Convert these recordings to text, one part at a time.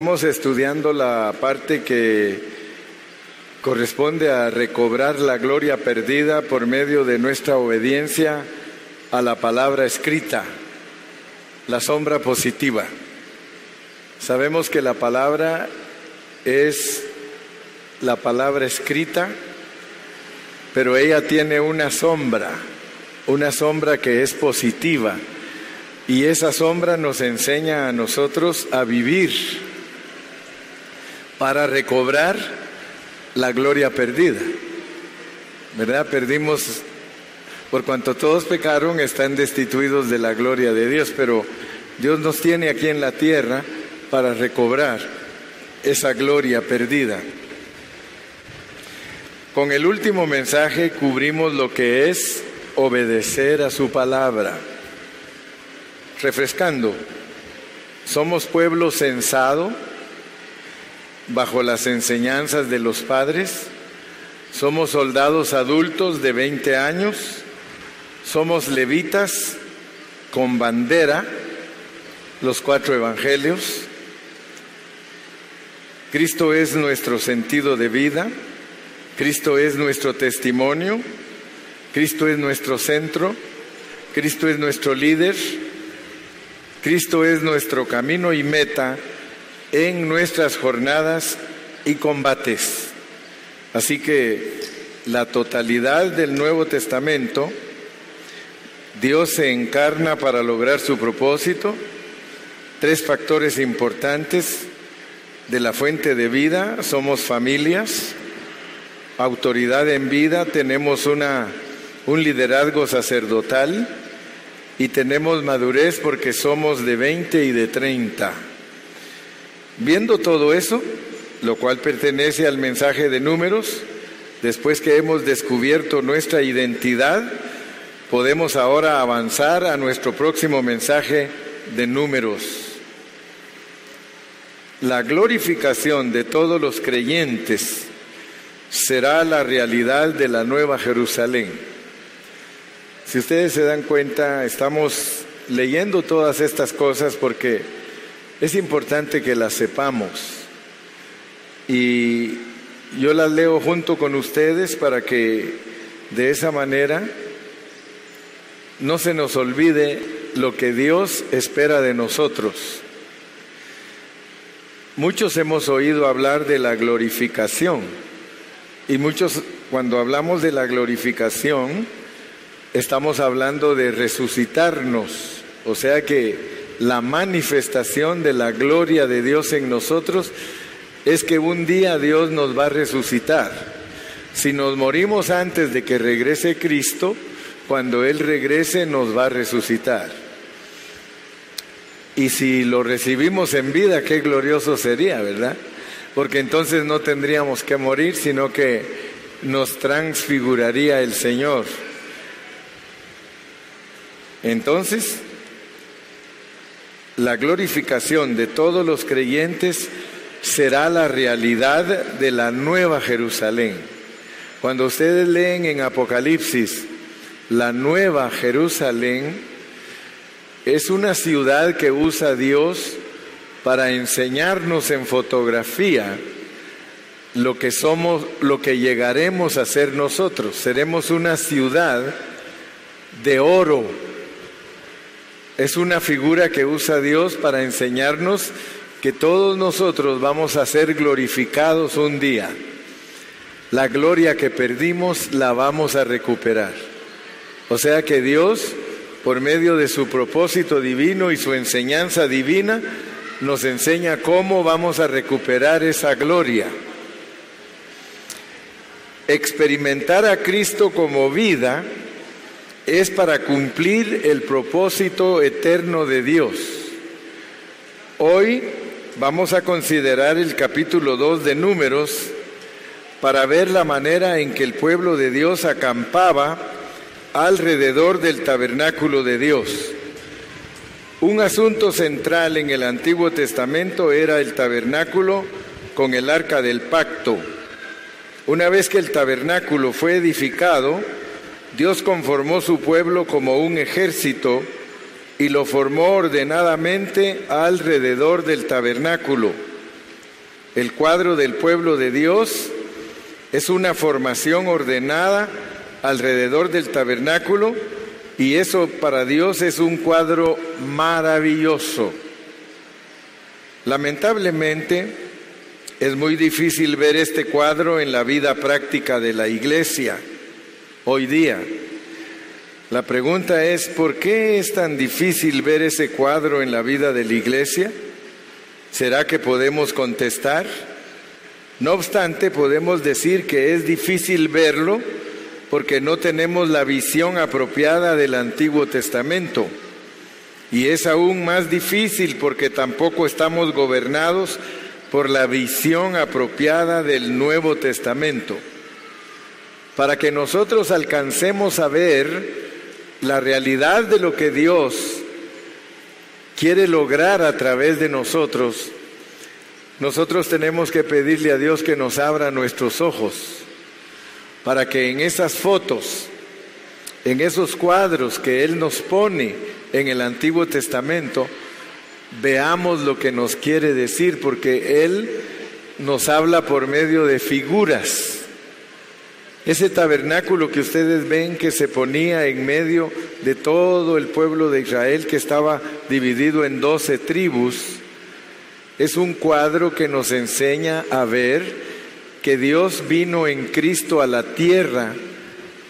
Estamos estudiando la parte que corresponde a recobrar la gloria perdida por medio de nuestra obediencia a la palabra escrita, la sombra positiva. Sabemos que la palabra es la palabra escrita, pero ella tiene una sombra, una sombra que es positiva. Y esa sombra nos enseña a nosotros a vivir para recobrar la gloria perdida. ¿Verdad? Perdimos, por cuanto todos pecaron, están destituidos de la gloria de Dios, pero Dios nos tiene aquí en la tierra para recobrar esa gloria perdida. Con el último mensaje cubrimos lo que es obedecer a su palabra. Refrescando, somos pueblo censado bajo las enseñanzas de los padres, somos soldados adultos de 20 años, somos levitas con bandera, los cuatro evangelios, Cristo es nuestro sentido de vida, Cristo es nuestro testimonio, Cristo es nuestro centro, Cristo es nuestro líder, Cristo es nuestro camino y meta en nuestras jornadas y combates. Así que la totalidad del Nuevo Testamento, Dios se encarna para lograr su propósito. Tres factores importantes de la fuente de vida, somos familias, autoridad en vida, tenemos una, un liderazgo sacerdotal y tenemos madurez porque somos de 20 y de 30. Viendo todo eso, lo cual pertenece al mensaje de números, después que hemos descubierto nuestra identidad, podemos ahora avanzar a nuestro próximo mensaje de números. La glorificación de todos los creyentes será la realidad de la nueva Jerusalén. Si ustedes se dan cuenta, estamos leyendo todas estas cosas porque es importante que las sepamos. Y yo las leo junto con ustedes para que de esa manera no se nos olvide lo que Dios espera de nosotros. Muchos hemos oído hablar de la glorificación y muchos cuando hablamos de la glorificación estamos hablando de resucitarnos, o sea que la manifestación de la gloria de Dios en nosotros es que un día Dios nos va a resucitar. Si nos morimos antes de que regrese Cristo, cuando Él regrese nos va a resucitar. Y si lo recibimos en vida, qué glorioso sería, ¿verdad? Porque entonces no tendríamos que morir, sino que nos transfiguraría el Señor. Entonces, la glorificación de todos los creyentes será la realidad de la nueva Jerusalén. Cuando ustedes leen en Apocalipsis, la nueva Jerusalén es una ciudad que usa Dios para enseñarnos en fotografía lo que somos, lo que llegaremos a ser nosotros. Seremos una ciudad de oro, es una figura que usa Dios para enseñarnos que todos nosotros vamos a ser glorificados un día. La gloria que perdimos la vamos a recuperar. O sea que Dios, por medio de su propósito divino y su enseñanza divina, nos enseña cómo vamos a recuperar esa gloria. Experimentar a Cristo como vida es para cumplir el propósito eterno de Dios. Hoy vamos a considerar el capítulo 2 de Números para ver la manera en que el pueblo de Dios acampaba alrededor del tabernáculo de Dios. Un asunto central en el Antiguo Testamento era el tabernáculo con el arca del pacto. Una vez que el tabernáculo fue edificado, Dios conformó su pueblo como un ejército y lo formó ordenadamente alrededor del tabernáculo. El cuadro del pueblo de Dios es una formación ordenada alrededor del tabernáculo y eso para Dios es un cuadro maravilloso. Lamentablemente es muy difícil ver este cuadro en la vida práctica de la iglesia hoy día. La pregunta es, ¿por qué es tan difícil ver ese cuadro en la vida de la iglesia? ¿Será que podemos contestar? No obstante, podemos decir que es difícil verlo porque no tenemos la visión apropiada del Antiguo Testamento. Y es aún más difícil porque tampoco estamos gobernados por la visión apropiada del Nuevo Testamento. Para que nosotros alcancemos a ver la realidad de lo que Dios quiere lograr a través de nosotros, nosotros tenemos que pedirle a Dios que nos abra nuestros ojos para que en esas fotos, en esos cuadros que Él nos pone en el Antiguo Testamento, veamos lo que nos quiere decir, porque Él nos habla por medio de figuras. Ese tabernáculo que ustedes ven que se ponía en medio de todo el pueblo de Israel, que estaba dividido en doce tribus, es un cuadro que nos enseña a ver que Dios vino en Cristo a la tierra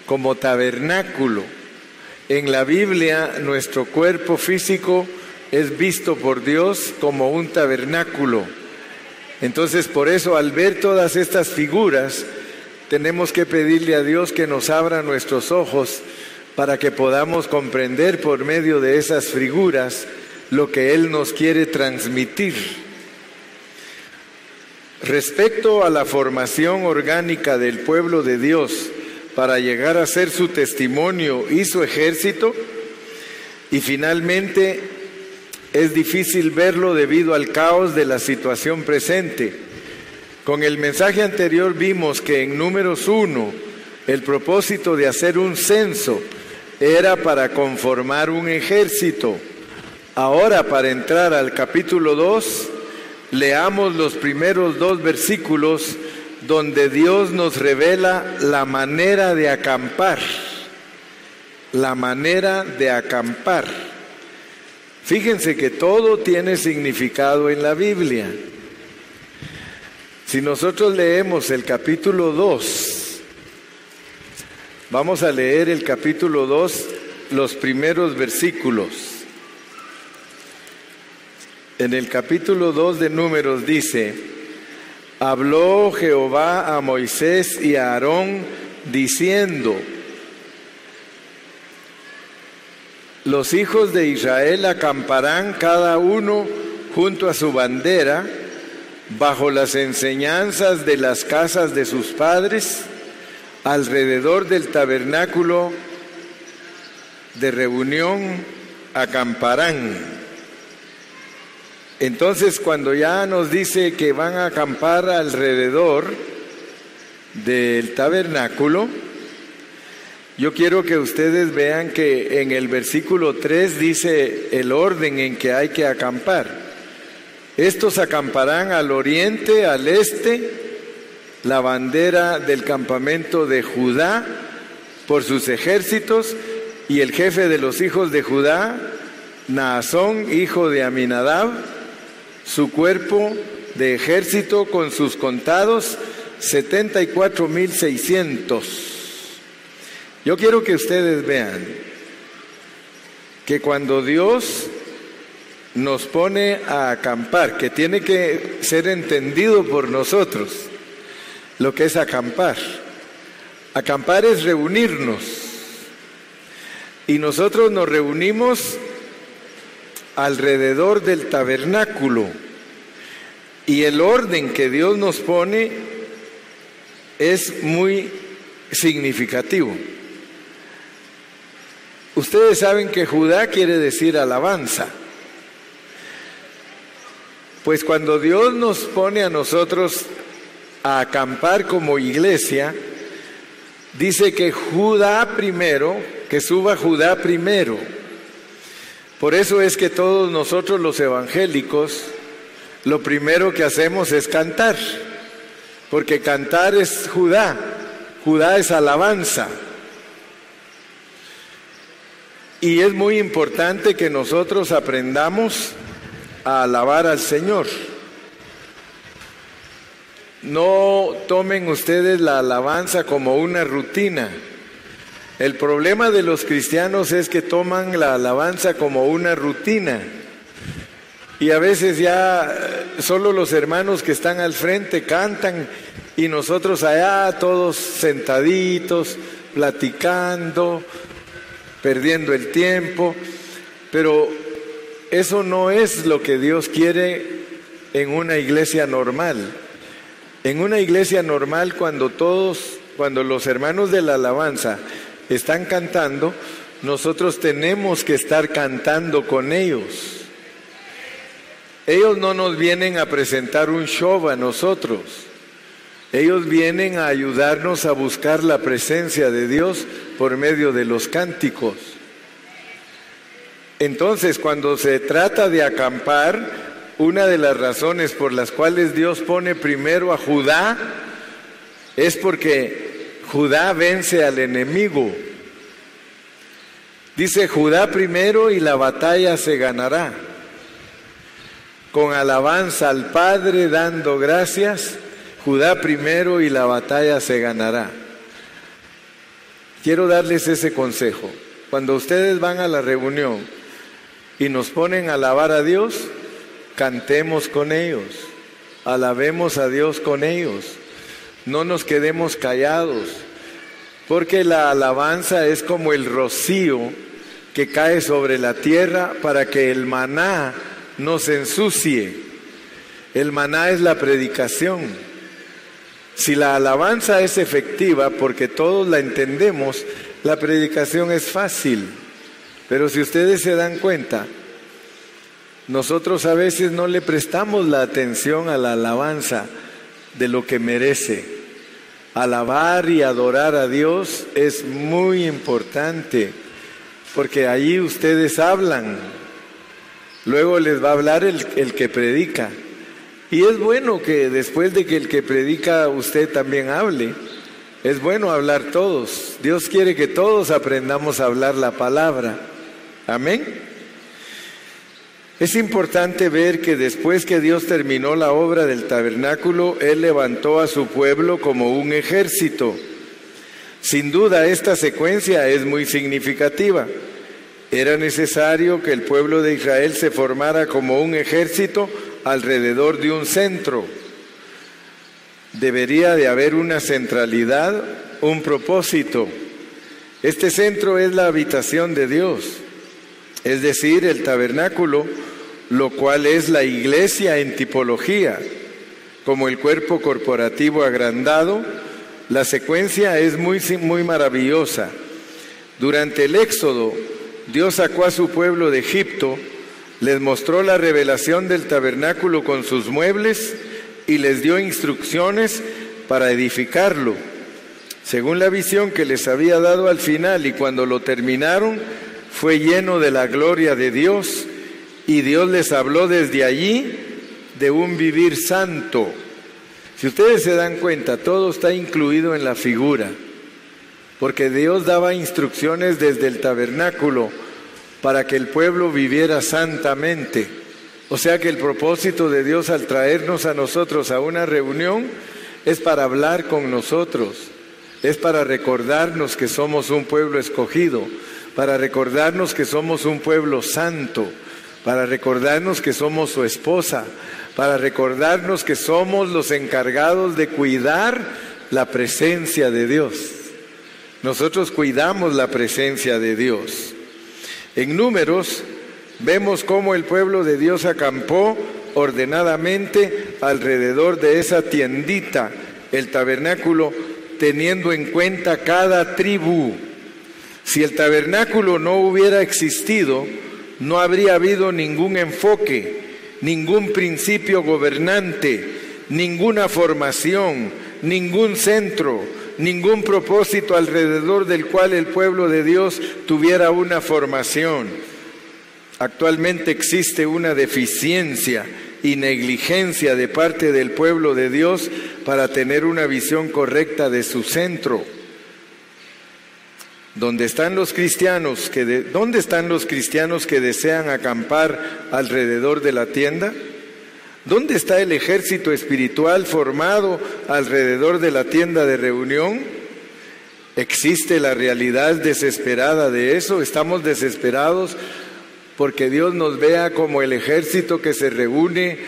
como tabernáculo. En la Biblia nuestro cuerpo físico es visto por Dios como un tabernáculo. Entonces por eso al ver todas estas figuras tenemos que pedirle a Dios que nos abra nuestros ojos para que podamos comprender por medio de esas figuras lo que Él nos quiere transmitir. Respecto a la formación orgánica del pueblo de Dios para llegar a ser su testimonio y su ejército, y finalmente es difícil verlo debido al caos de la situación presente. Con el mensaje anterior vimos que en números uno el propósito de hacer un censo era para conformar un ejército. Ahora para entrar al capítulo 2 leamos los primeros dos versículos donde Dios nos revela la manera de acampar, la manera de acampar. Fíjense que todo tiene significado en la Biblia. Si nosotros leemos el capítulo 2, vamos a leer el capítulo 2, los primeros versículos. En el capítulo 2 de Números dice, habló Jehová a Moisés y a Aarón diciendo, los hijos de Israel acamparán cada uno junto a su bandera, bajo las enseñanzas de las casas de sus padres, alrededor del tabernáculo de reunión acamparán. Entonces, cuando ya nos dice que van a acampar alrededor del tabernáculo, yo quiero que ustedes vean que en el versículo 3 dice el orden en que hay que acampar. Estos acamparán al oriente, al este, la bandera del campamento de Judá por sus ejércitos y el jefe de los hijos de Judá, Naasón, hijo de Aminadab, su cuerpo de ejército con sus contados 74.600. Yo quiero que ustedes vean que cuando Dios nos pone a acampar, que tiene que ser entendido por nosotros lo que es acampar. Acampar es reunirnos. Y nosotros nos reunimos alrededor del tabernáculo. Y el orden que Dios nos pone es muy significativo. Ustedes saben que Judá quiere decir alabanza. Pues cuando Dios nos pone a nosotros a acampar como iglesia, dice que Judá primero, que suba Judá primero. Por eso es que todos nosotros los evangélicos, lo primero que hacemos es cantar, porque cantar es Judá, Judá es alabanza. Y es muy importante que nosotros aprendamos a alabar al Señor. No tomen ustedes la alabanza como una rutina. El problema de los cristianos es que toman la alabanza como una rutina. Y a veces ya eh, solo los hermanos que están al frente cantan y nosotros allá todos sentaditos, platicando, perdiendo el tiempo. Pero eso no es lo que Dios quiere en una iglesia normal. En una iglesia normal cuando todos, cuando los hermanos de la alabanza están cantando, nosotros tenemos que estar cantando con ellos. Ellos no nos vienen a presentar un show a nosotros. Ellos vienen a ayudarnos a buscar la presencia de Dios por medio de los cánticos. Entonces, cuando se trata de acampar, una de las razones por las cuales Dios pone primero a Judá es porque Judá vence al enemigo. Dice Judá primero y la batalla se ganará con alabanza al Padre, dando gracias, Judá primero y la batalla se ganará. Quiero darles ese consejo. Cuando ustedes van a la reunión y nos ponen a alabar a Dios, cantemos con ellos, alabemos a Dios con ellos, no nos quedemos callados, porque la alabanza es como el rocío que cae sobre la tierra para que el maná no se ensucie. El maná es la predicación. Si la alabanza es efectiva, porque todos la entendemos, la predicación es fácil. Pero si ustedes se dan cuenta, nosotros a veces no le prestamos la atención a la alabanza de lo que merece. Alabar y adorar a Dios es muy importante, porque ahí ustedes hablan, Luego les va a hablar el, que predica. Y es bueno que después de que el que predica usted también hable. Es bueno hablar todos. Dios quiere que todos aprendamos a hablar la palabra. Amén. Es importante ver que después que Dios terminó la obra del tabernáculo, Él levantó a su pueblo como un ejército. Sin duda, esta secuencia es muy significativa. Era necesario que el pueblo de Israel se formara como un ejército alrededor de un centro. Debería de haber una centralidad, un propósito. Este centro es la habitación de Dios, es decir, el tabernáculo, lo cual es la iglesia en tipología, como el cuerpo corporativo agrandado. La secuencia es muy, muy maravillosa. Durante el éxodo, Dios sacó a su pueblo de Egipto, les mostró la revelación del tabernáculo con sus muebles y les dio instrucciones para edificarlo, según la visión que les había dado al final y cuando lo terminaron fue lleno de la gloria de Dios y Dios les habló desde allí de un vivir santo. Si ustedes se dan cuenta, todo está incluido en la figura porque Dios daba instrucciones desde el tabernáculo para que el pueblo viviera santamente. O sea que el propósito de Dios al traernos a nosotros a una reunión es para hablar con nosotros, es para recordarnos que somos un pueblo escogido, para recordarnos que somos un pueblo santo, para recordarnos que somos su esposa, para recordarnos que somos los encargados de cuidar la presencia de Dios. Nosotros cuidamos la presencia de Dios. En números vemos cómo el pueblo de Dios acampó ordenadamente alrededor de esa tiendita, el tabernáculo, teniendo en cuenta cada tribu. Si el tabernáculo no hubiera existido, no habría habido ningún enfoque, ningún principio gobernante, ninguna formación, ningún centro, ningún propósito alrededor del cual el pueblo de Dios tuviera una formación. Actualmente existe una deficiencia y negligencia de parte del pueblo de Dios para tener una visión correcta de su centro. ¿Dónde están los cristianos que dónde están los cristianos que desean acampar alrededor de la tienda? ¿Dónde está el ejército espiritual formado alrededor de la tienda de reunión? ¿Existe la realidad desesperada de eso? ¿Estamos desesperados porque Dios nos vea como el ejército que se reúne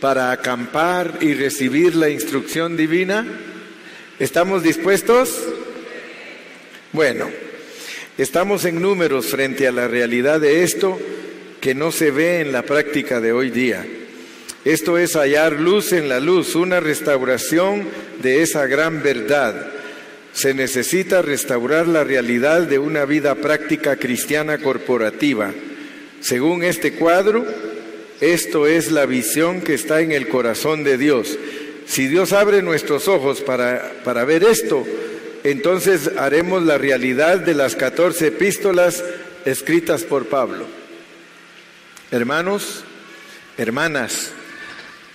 para acampar y recibir la instrucción divina? ¿Estamos dispuestos? Bueno, estamos en números frente a la realidad de esto que no se ve en la práctica de hoy día. Esto es hallar luz en la luz, una restauración de esa gran verdad se necesita restaurar la realidad de una vida práctica cristiana corporativa. Según este cuadro, esto es la visión que está en el corazón de Dios. Si Dios abre nuestros ojos para, para ver esto, entonces haremos la realidad de las 14 epístolas escritas por Pablo. Hermanos, hermanas,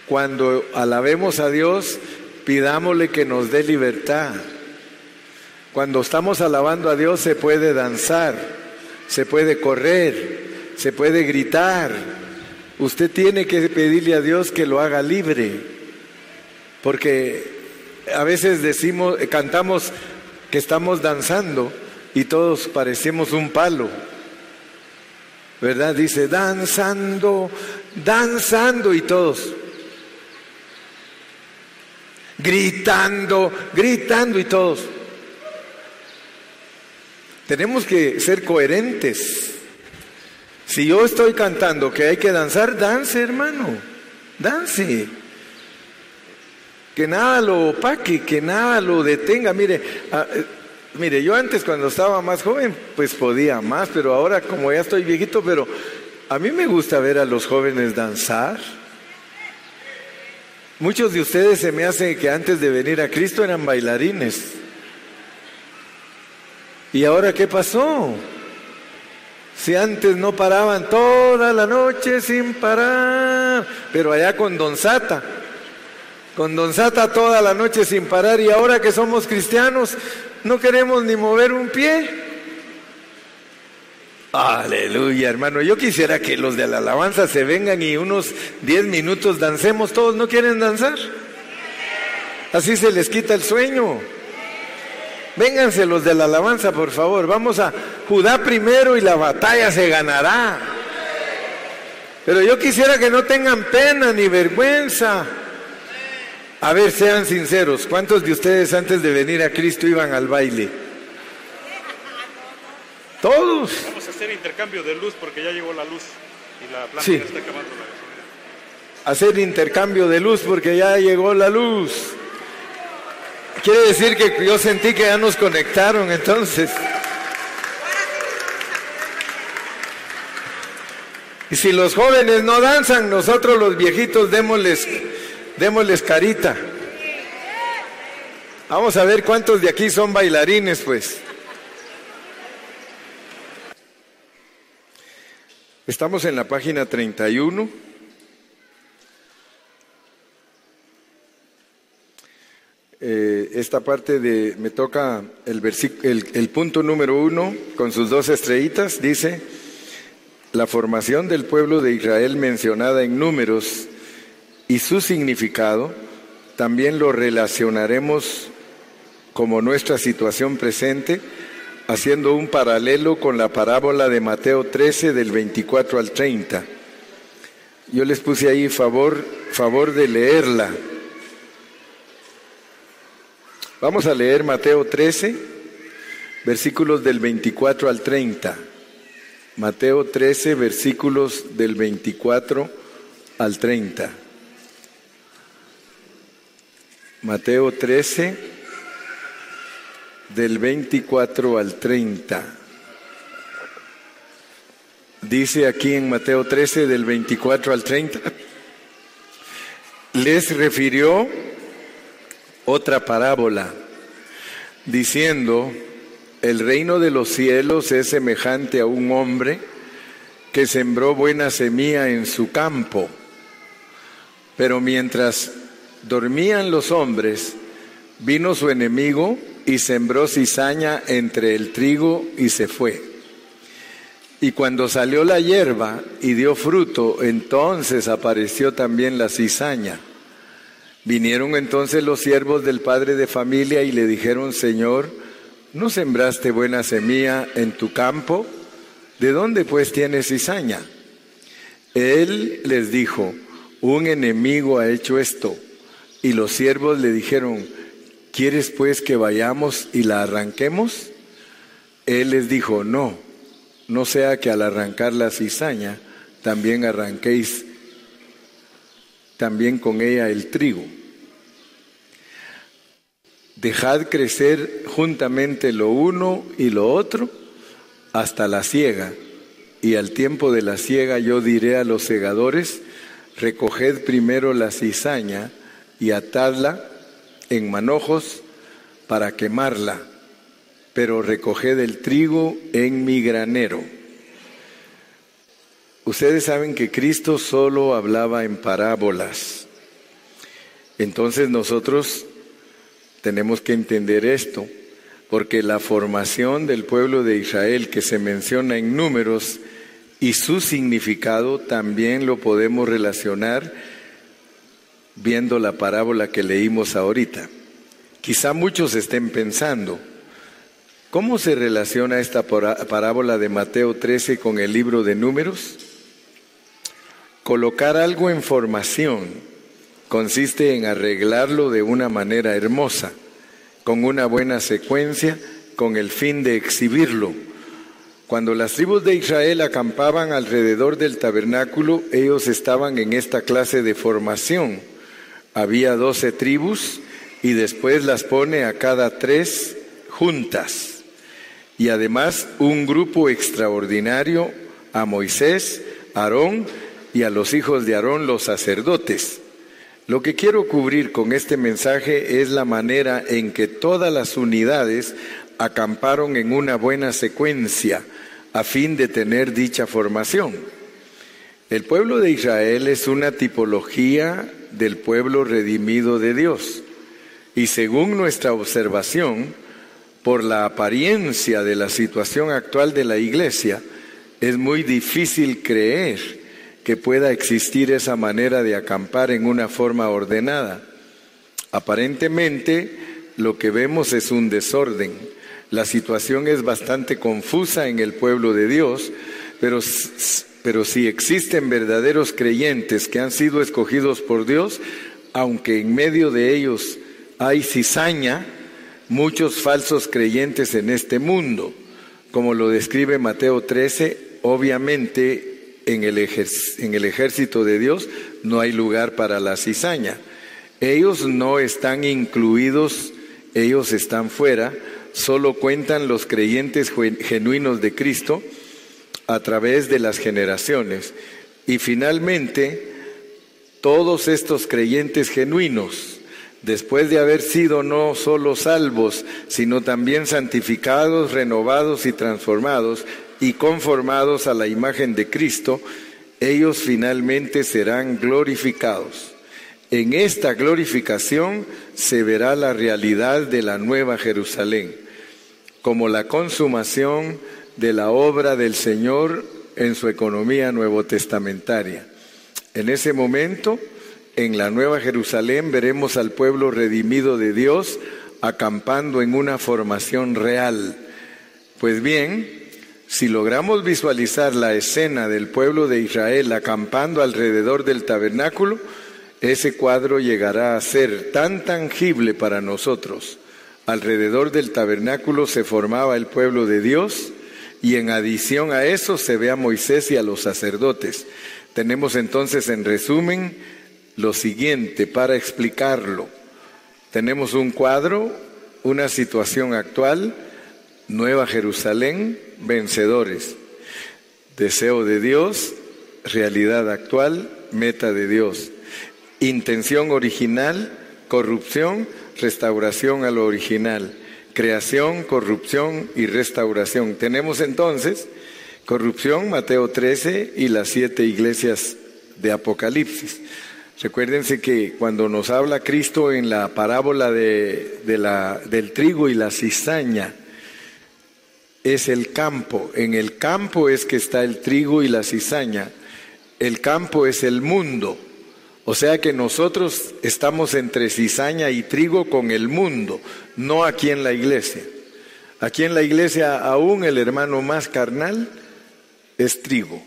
cuando alabemos a Dios, pidámosle que nos dé libertad cuando estamos alabando a Dios se puede danzar, se puede correr, se puede gritar. Usted tiene que pedirle a Dios que lo haga libre, porque a veces decimos, cantamos que estamos danzando y todos parecemos un palo. ¿Verdad? Dice, danzando, danzando y todos. Gritando, gritando y todos. Tenemos que ser coherentes. Si yo estoy cantando que hay que danzar, dance, hermano. Dance. Que nada lo opaque, que nada lo detenga. Mire, ah, eh, mire, yo antes cuando estaba más joven, pues podía más, pero ahora como ya estoy viejito, pero a mí me gusta ver a los jóvenes danzar. Muchos de ustedes se me hace que antes de venir a Cristo eran bailarines. ¿Y ahora qué pasó? Si antes no paraban toda la noche sin parar, pero allá con Don Sata, con Don Sata toda la noche sin parar y ahora que somos cristianos no queremos ni mover un pie. Aleluya, hermano. Yo quisiera que los de la alabanza se vengan y unos 10 minutos dancemos. ¿Todos no quieren danzar? Así se les quita el sueño. Vénganse los de la alabanza, por favor. Vamos a Judá primero y la batalla se ganará. Pero yo quisiera que no tengan pena ni vergüenza. A ver, sean sinceros. ¿Cuántos de ustedes antes de venir a Cristo iban al baile? Todos. Vamos a hacer intercambio de luz porque ya llegó la luz y la planta está acabando la Hacer intercambio de luz porque ya llegó la luz. Quiere decir que yo sentí que ya nos conectaron entonces. Y si los jóvenes no danzan, nosotros los viejitos démosles, démosles carita. Vamos a ver cuántos de aquí son bailarines, pues. Estamos en la página 31. Eh, esta parte de, me toca el, el, el punto número uno con sus dos estrellitas, dice, la formación del pueblo de Israel mencionada en números y su significado, también lo relacionaremos como nuestra situación presente, haciendo un paralelo con la parábola de Mateo 13 del 24 al 30. Yo les puse ahí favor, favor de leerla Vamos a leer Mateo 13, versículos del 24 al 30. Mateo 13, versículos del 24 al 30. Mateo 13, del 24 al 30. Dice aquí en Mateo 13, del 24 al 30, les refirió otra parábola, diciendo, el reino de los cielos es semejante a un hombre que sembró buena semilla en su campo. Pero mientras dormían los hombres, vino su enemigo y sembró cizaña entre el trigo y se fue. Y cuando salió la hierba y dio fruto, entonces apareció también la cizaña. Vinieron entonces los siervos del padre de familia y le dijeron, Señor, ¿no sembraste buena semilla en tu campo? ¿De dónde pues tienes cizaña? Él les dijo, un enemigo ha hecho esto. Y los siervos le dijeron, ¿quieres pues que vayamos y la arranquemos? Él les dijo, no, no sea que al arrancar la cizaña también arranquéis también con ella el trigo. Dejad crecer juntamente lo uno y lo otro hasta la siega, y al tiempo de la siega yo diré a los segadores, recoged primero la cizaña y atadla en manojos para quemarla, pero recoged el trigo en mi granero. Ustedes saben que Cristo solo hablaba en parábolas. Entonces nosotros tenemos que entender esto, porque la formación del pueblo de Israel que se menciona en números y su significado también lo podemos relacionar viendo la parábola que leímos ahorita. Quizá muchos estén pensando, ¿cómo se relaciona esta parábola de Mateo 13 con el libro de números? Colocar algo en formación consiste en arreglarlo de una manera hermosa, con una buena secuencia, con el fin de exhibirlo. Cuando las tribus de Israel acampaban alrededor del tabernáculo, ellos estaban en esta clase de formación. Había doce tribus y después las pone a cada tres juntas. Y además un grupo extraordinario a Moisés, Aarón y a los hijos de Aarón los sacerdotes. Lo que quiero cubrir con este mensaje es la manera en que todas las unidades acamparon en una buena secuencia a fin de tener dicha formación. El pueblo de Israel es una tipología del pueblo redimido de Dios y según nuestra observación, por la apariencia de la situación actual de la iglesia, es muy difícil creer que pueda existir esa manera de acampar en una forma ordenada. Aparentemente lo que vemos es un desorden. La situación es bastante confusa en el pueblo de Dios, pero, pero si existen verdaderos creyentes que han sido escogidos por Dios, aunque en medio de ellos hay cizaña, muchos falsos creyentes en este mundo, como lo describe Mateo 13, obviamente en el, en el ejército de Dios no hay lugar para la cizaña. Ellos no están incluidos, ellos están fuera, solo cuentan los creyentes genuinos de Cristo a través de las generaciones. Y finalmente, todos estos creyentes genuinos, después de haber sido no solo salvos, sino también santificados, renovados y transformados, y conformados a la imagen de Cristo, ellos finalmente serán glorificados. En esta glorificación se verá la realidad de la nueva Jerusalén, como la consumación de la obra del Señor en su economía nuevo testamentaria. En ese momento, en la nueva Jerusalén, veremos al pueblo redimido de Dios acampando en una formación real. Pues bien, si logramos visualizar la escena del pueblo de Israel acampando alrededor del tabernáculo, ese cuadro llegará a ser tan tangible para nosotros. Alrededor del tabernáculo se formaba el pueblo de Dios y en adición a eso se ve a Moisés y a los sacerdotes. Tenemos entonces en resumen lo siguiente para explicarlo. Tenemos un cuadro, una situación actual, Nueva Jerusalén, vencedores. Deseo de Dios, realidad actual, meta de Dios. Intención original, corrupción, restauración a lo original. Creación, corrupción y restauración. Tenemos entonces corrupción, Mateo 13 y las siete iglesias de Apocalipsis. Recuérdense que cuando nos habla Cristo en la parábola de, la, del trigo y la cizaña, es el campo. En el campo es que está el trigo y la cizaña. El campo es el mundo. O sea que nosotros estamos entre cizaña y trigo con el mundo, no aquí en la iglesia. Aquí en la iglesia aún el hermano más carnal es trigo.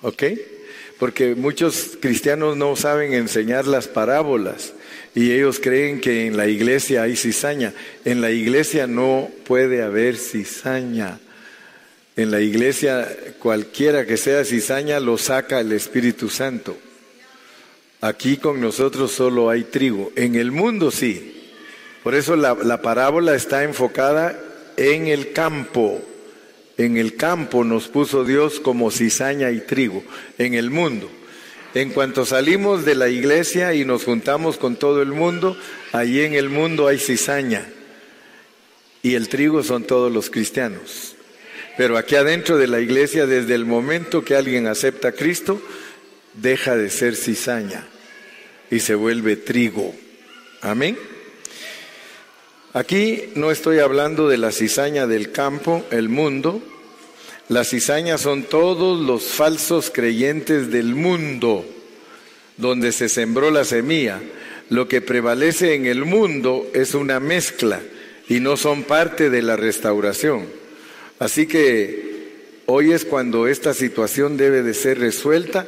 ¿Ok? porque muchos cristianos no saben enseñar las parábolas y ellos creen que en la iglesia hay cizaña. En la iglesia no puede haber cizaña. En la iglesia cualquiera que sea cizaña lo saca el Espíritu Santo. Aquí con nosotros solo hay trigo. En el mundo sí. Por eso la, la parábola está enfocada en el campo en el campo nos puso Dios como cizaña y trigo, en el mundo. En cuanto salimos de la iglesia y nos juntamos con todo el mundo, allí en el mundo hay cizaña. Y el trigo son todos los cristianos. Pero aquí adentro de la iglesia, desde el momento que alguien acepta a Cristo, deja de ser cizaña y se vuelve trigo. Amén. Aquí no estoy hablando de la cizaña del campo, el mundo. Las cizañas son todos los falsos creyentes del mundo donde se sembró la semilla. Lo que prevalece en el mundo es una mezcla y no son parte de la restauración. Así que hoy es cuando esta situación debe de ser resuelta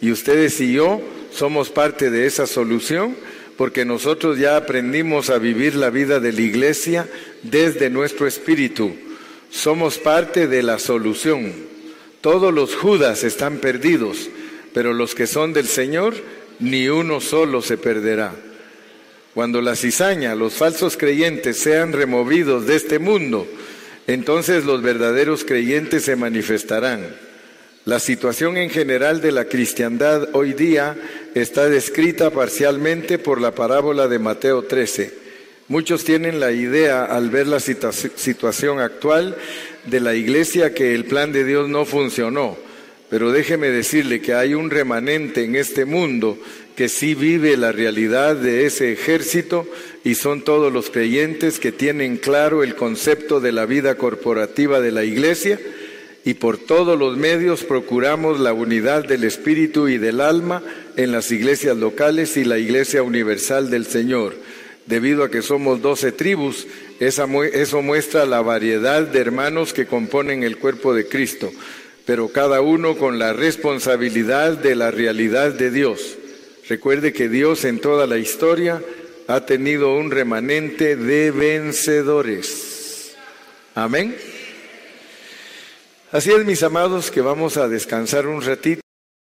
y ustedes y yo somos parte de esa solución porque nosotros ya aprendimos a vivir la vida de la iglesia desde nuestro espíritu. Somos parte de la solución. Todos los judas están perdidos, pero los que son del Señor, ni uno solo se perderá. Cuando la cizaña, los falsos creyentes sean removidos de este mundo, entonces los verdaderos creyentes se manifestarán. La situación en general de la cristiandad hoy día está descrita parcialmente por la parábola de Mateo 13. Muchos tienen la idea al ver la situación actual de la iglesia que el plan de Dios no funcionó, pero déjeme decirle que hay un remanente en este mundo que sí vive la realidad de ese ejército y son todos los creyentes que tienen claro el concepto de la vida corporativa de la iglesia y por todos los medios procuramos la unidad del espíritu y del alma en las iglesias locales y la iglesia universal del Señor. Debido a que somos doce tribus, eso muestra la variedad de hermanos que componen el cuerpo de Cristo, pero cada uno con la responsabilidad de la realidad de Dios. Recuerde que Dios en toda la historia ha tenido un remanente de vencedores. Amén. Así es, mis amados, que vamos a descansar un ratito.